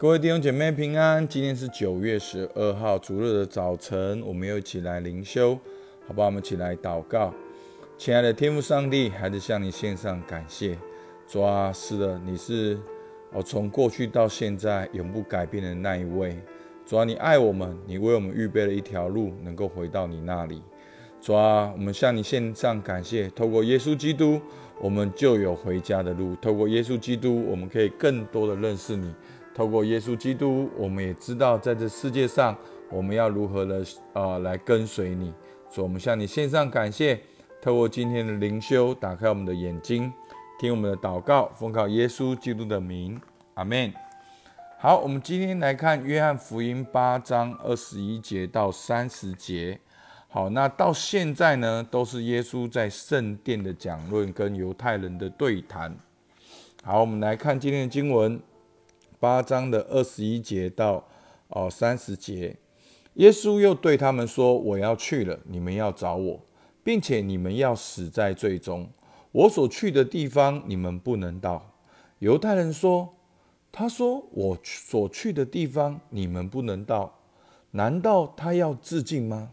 各位弟兄姐妹平安，今天是九月十二号主日的早晨，我们又一起来灵修，好不好？我们一起来祷告。亲爱的天父上帝，还是向你献上感谢。主啊，是的，你是哦，从过去到现在永不改变的那一位。主啊，你爱我们，你为我们预备了一条路，能够回到你那里。主啊，我们向你献上感谢。透过耶稣基督，我们就有回家的路。透过耶稣基督，我们可以更多的认识你。透过耶稣基督，我们也知道在这世界上，我们要如何的呃来跟随你。所以，我们向你献上感谢。透过今天的灵修，打开我们的眼睛，听我们的祷告，奉靠耶稣基督的名，阿门。好，我们今天来看约翰福音八章二十一节到三十节。好，那到现在呢，都是耶稣在圣殿的讲论跟犹太人的对谈。好，我们来看今天的经文。八章的二十一节到哦三十节，耶稣又对他们说：“我要去了，你们要找我，并且你们要死在最终。我所去的地方，你们不能到。”犹太人说：“他说我所去的地方，你们不能到，难道他要自尽吗？”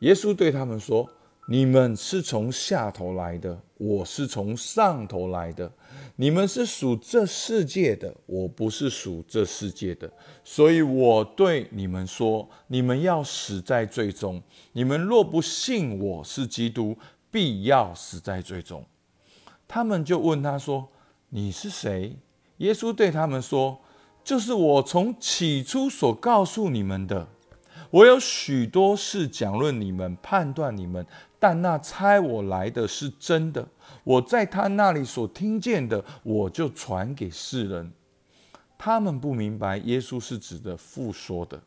耶稣对他们说。你们是从下头来的，我是从上头来的。你们是属这世界的，我不是属这世界的。所以我对你们说：你们要死在最终。你们若不信我是基督，必要死在最终。他们就问他说：“你是谁？”耶稣对他们说：“就是我从起初所告诉你们的。我有许多事讲论你们，判断你们。”但那猜我来的是真的，我在他那里所听见的，我就传给世人。他们不明白耶稣是指的复说的，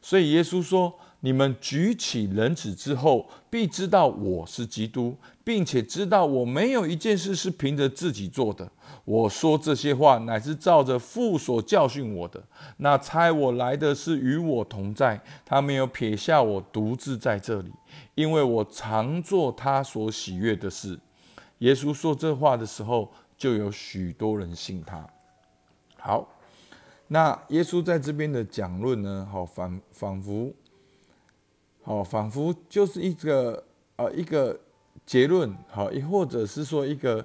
所以耶稣说。你们举起人子之后，必知道我是基督，并且知道我没有一件事是凭着自己做的。我说这些话，乃是照着父所教训我的。那差我来的是与我同在，他没有撇下我独自在这里，因为我常做他所喜悦的事。耶稣说这话的时候，就有许多人信他。好，那耶稣在这边的讲论呢？好，仿仿佛。哦，仿佛就是一个呃一个结论，好，亦或者是说一个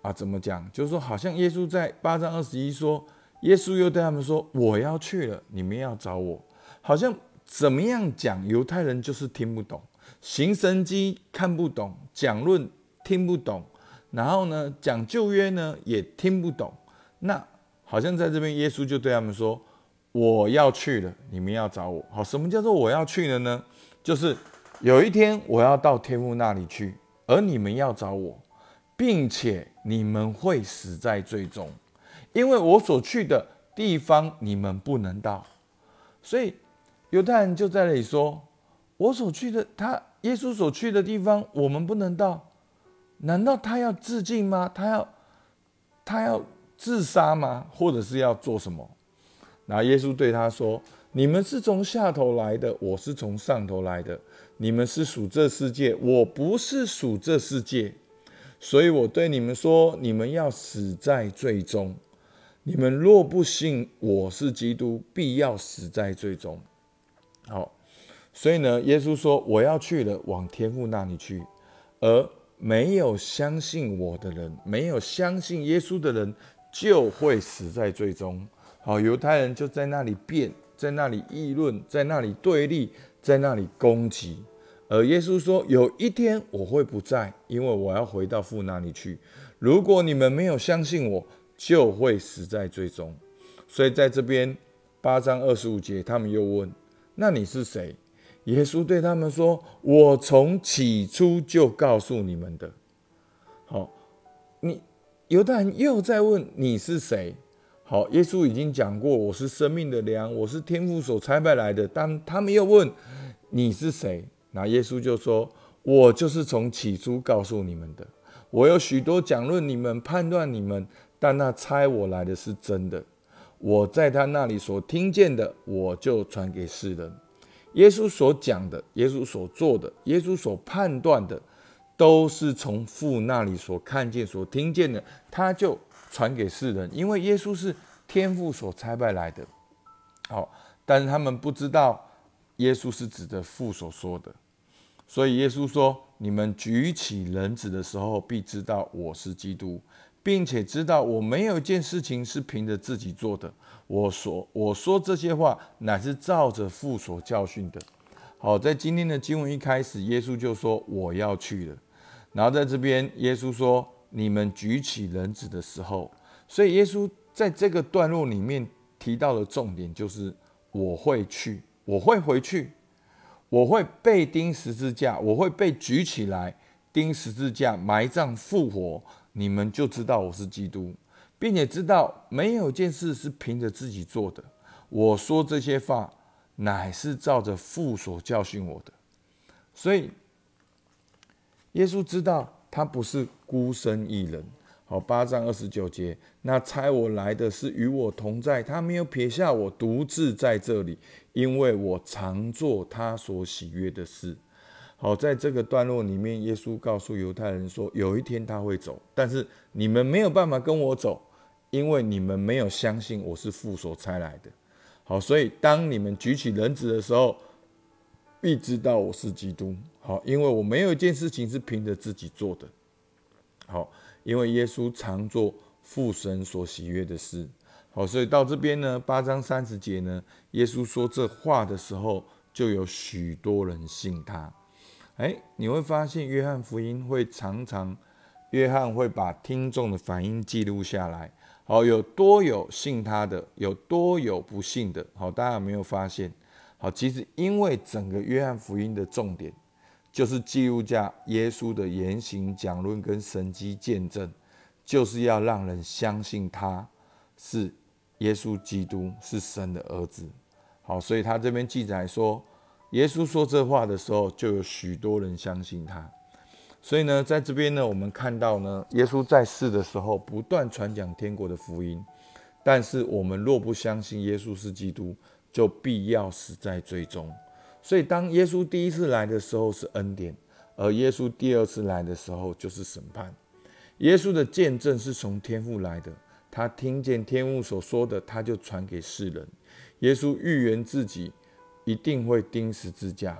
啊怎么讲？就是说，好像耶稣在八章二十一说，耶稣又对他们说：“我要去了，你们要找我。”好像怎么样讲？犹太人就是听不懂，行神机看不懂，讲论听不懂，然后呢讲旧约呢也听不懂。那好像在这边，耶稣就对他们说：“我要去了，你们要找我。”好，什么叫做我要去了呢？就是有一天我要到天父那里去，而你们要找我，并且你们会死在最终，因为我所去的地方你们不能到。所以犹太人就在那里说：“我所去的，他耶稣所去的地方，我们不能到。难道他要自尽吗？他要他要自杀吗？或者是要做什么？”然后耶稣对他说。你们是从下头来的，我是从上头来的。你们是属这世界，我不是属这世界，所以我对你们说：你们要死在最终。你们若不信我是基督，必要死在最终。好，所以呢，耶稣说：我要去了，往天父那里去。而没有相信我的人，没有相信耶稣的人，就会死在最终。好，犹太人就在那里变。在那里议论，在那里对立，在那里攻击。而耶稣说：“有一天我会不在，因为我要回到父那里去。如果你们没有相信我，就会死在最终。”所以在这边八章二十五节，他们又问：“那你是谁？”耶稣对他们说：“我从起初就告诉你们的。”好，你犹太人又在问：“你是谁？”好，耶稣已经讲过，我是生命的粮，我是天父所差派来的。但他们又问你是谁，那耶稣就说：“我就是从起初告诉你们的。我有许多讲论你们，判断你们，但那差我来的是真的。我在他那里所听见的，我就传给世人。耶稣所讲的，耶稣所做的，耶稣所判断的，都是从父那里所看见、所听见的，他就。”传给世人，因为耶稣是天父所差派来的。好，但是他们不知道耶稣是指的父所说的，所以耶稣说：“你们举起人子的时候，必知道我是基督，并且知道我没有一件事情是凭着自己做的。我所我说这些话，乃是照着父所教训的。”好，在今天的经文一开始，耶稣就说：“我要去了。”然后在这边，耶稣说：“你们举起人子的时候。”所以耶稣在这个段落里面。提到的重点就是我会去，我会回去，我会被钉十字架，我会被举起来钉十字架，埋葬复活，你们就知道我是基督，并且知道没有件事是凭着自己做的。我说这些话，乃是照着父所教训我的。所以，耶稣知道他不是孤身一人。好，八章二十九节，那差我来的是与我同在，他没有撇下我独自在这里，因为我常做他所喜悦的事。好，在这个段落里面，耶稣告诉犹太人说，有一天他会走，但是你们没有办法跟我走，因为你们没有相信我是父所差来的。好，所以当你们举起人子的时候，必知道我是基督。好，因为我没有一件事情是凭着自己做的。好。因为耶稣常做父神所喜悦的事，好，所以到这边呢，八章三十节呢，耶稣说这话的时候，就有许多人信他。哎，你会发现约翰福音会常常，约翰会把听众的反应记录下来。好，有多有信他的，有多有不信的。好，大家有没有发现？好，其实因为整个约翰福音的重点。就是记录下耶稣的言行讲论跟神迹见证，就是要让人相信他是耶稣基督，是神的儿子。好，所以他这边记载说，耶稣说这话的时候，就有许多人相信他。所以呢，在这边呢，我们看到呢，耶稣在世的时候不断传讲天国的福音，但是我们若不相信耶稣是基督，就必要死在最终。所以，当耶稣第一次来的时候是恩典，而耶稣第二次来的时候就是审判。耶稣的见证是从天父来的，他听见天父所说的，他就传给世人。耶稣预言自己一定会钉十字架，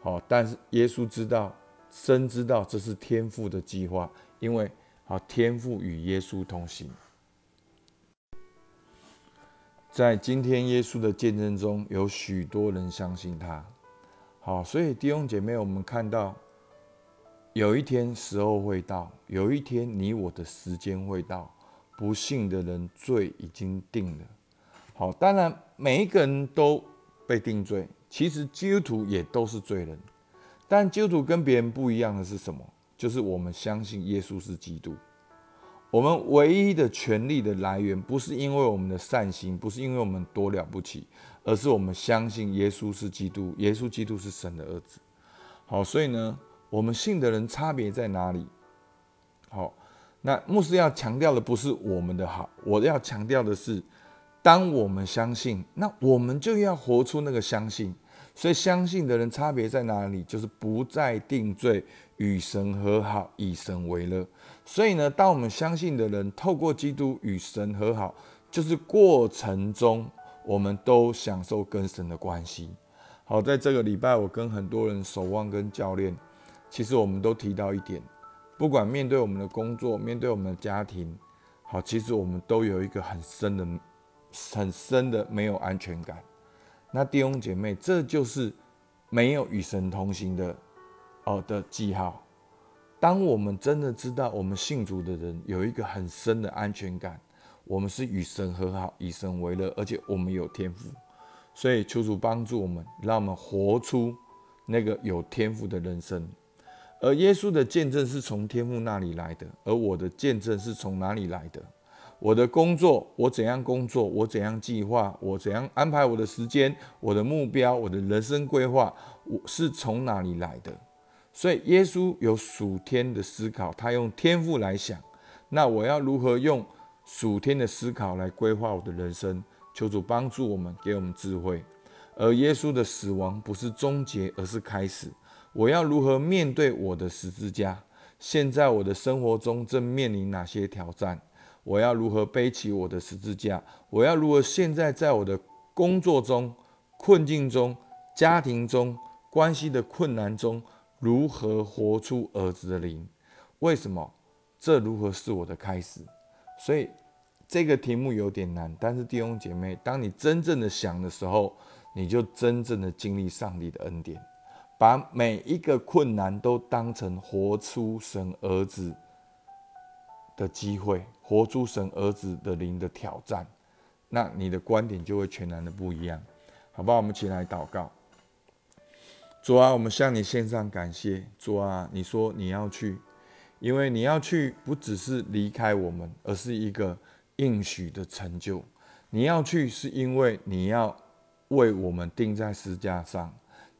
好，但是耶稣知道，深知道这是天父的计划，因为好，天父与耶稣同行。在今天耶稣的见证中，有许多人相信他。好，所以弟兄姐妹，我们看到有一天时候会到，有一天你我的时间会到，不信的人罪已经定了。好，当然每一个人都被定罪，其实基督徒也都是罪人。但基督徒跟别人不一样的是什么？就是我们相信耶稣是基督。我们唯一的权利的来源，不是因为我们的善行，不是因为我们多了不起，而是我们相信耶稣是基督，耶稣基督是神的儿子。好，所以呢，我们信的人差别在哪里？好，那牧师要强调的不是我们的好，我要强调的是，当我们相信，那我们就要活出那个相信。所以相信的人差别在哪里？就是不再定罪，与神和好，以神为乐。所以呢，当我们相信的人透过基督与神和好，就是过程中我们都享受跟神的关系。好，在这个礼拜，我跟很多人守望跟教练，其实我们都提到一点：不管面对我们的工作，面对我们的家庭，好，其实我们都有一个很深的、很深的没有安全感。那弟兄姐妹，这就是没有与神同行的哦的记号。当我们真的知道我们信主的人有一个很深的安全感，我们是与神和好，以神为乐，而且我们有天赋，所以求主帮助我们，让我们活出那个有天赋的人生。而耶稣的见证是从天赋那里来的，而我的见证是从哪里来的？我的工作，我怎样工作，我怎样计划，我怎样安排我的时间，我的目标，我的人生规划，我是从哪里来的？所以耶稣有属天的思考，他用天赋来想。那我要如何用属天的思考来规划我的人生？求主帮助我们，给我们智慧。而耶稣的死亡不是终结，而是开始。我要如何面对我的十字架？现在我的生活中正面临哪些挑战？我要如何背起我的十字架？我要如何现在在我的工作中、困境中、家庭中、关系的困难中，如何活出儿子的灵？为什么？这如何是我的开始？所以这个题目有点难，但是弟兄姐妹，当你真正的想的时候，你就真正的经历上帝的恩典，把每一个困难都当成活出神儿子的机会，活出神儿子的灵的挑战，那你的观点就会全然的不一样，好不好？我们起来祷告。主啊，我们向你献上感谢。主啊，你说你要去。因为你要去，不只是离开我们，而是一个应许的成就。你要去，是因为你要为我们钉在石架上，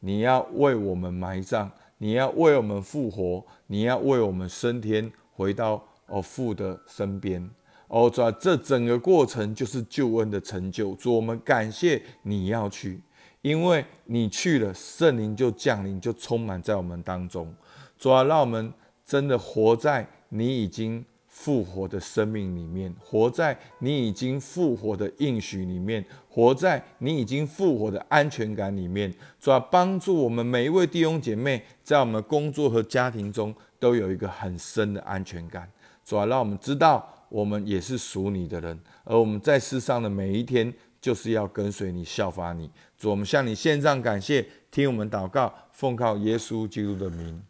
你要为我们埋葬，你要为我们复活，你要为我们升天，回到哦父的身边。哦，主，这整个过程就是救恩的成就。主，我们感谢你要去，因为你去了，圣灵就降临，就充满在我们当中。主啊，让我们。真的活在你已经复活的生命里面，活在你已经复活的应许里面，活在你已经复活的安全感里面，主要帮助我们每一位弟兄姐妹，在我们工作和家庭中都有一个很深的安全感。主要让我们知道，我们也是属你的人，而我们在世上的每一天，就是要跟随你、效法你。主，我们向你献上感谢，听我们祷告，奉靠耶稣基督的名，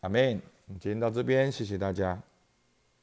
阿门。今天到这边，谢谢大家。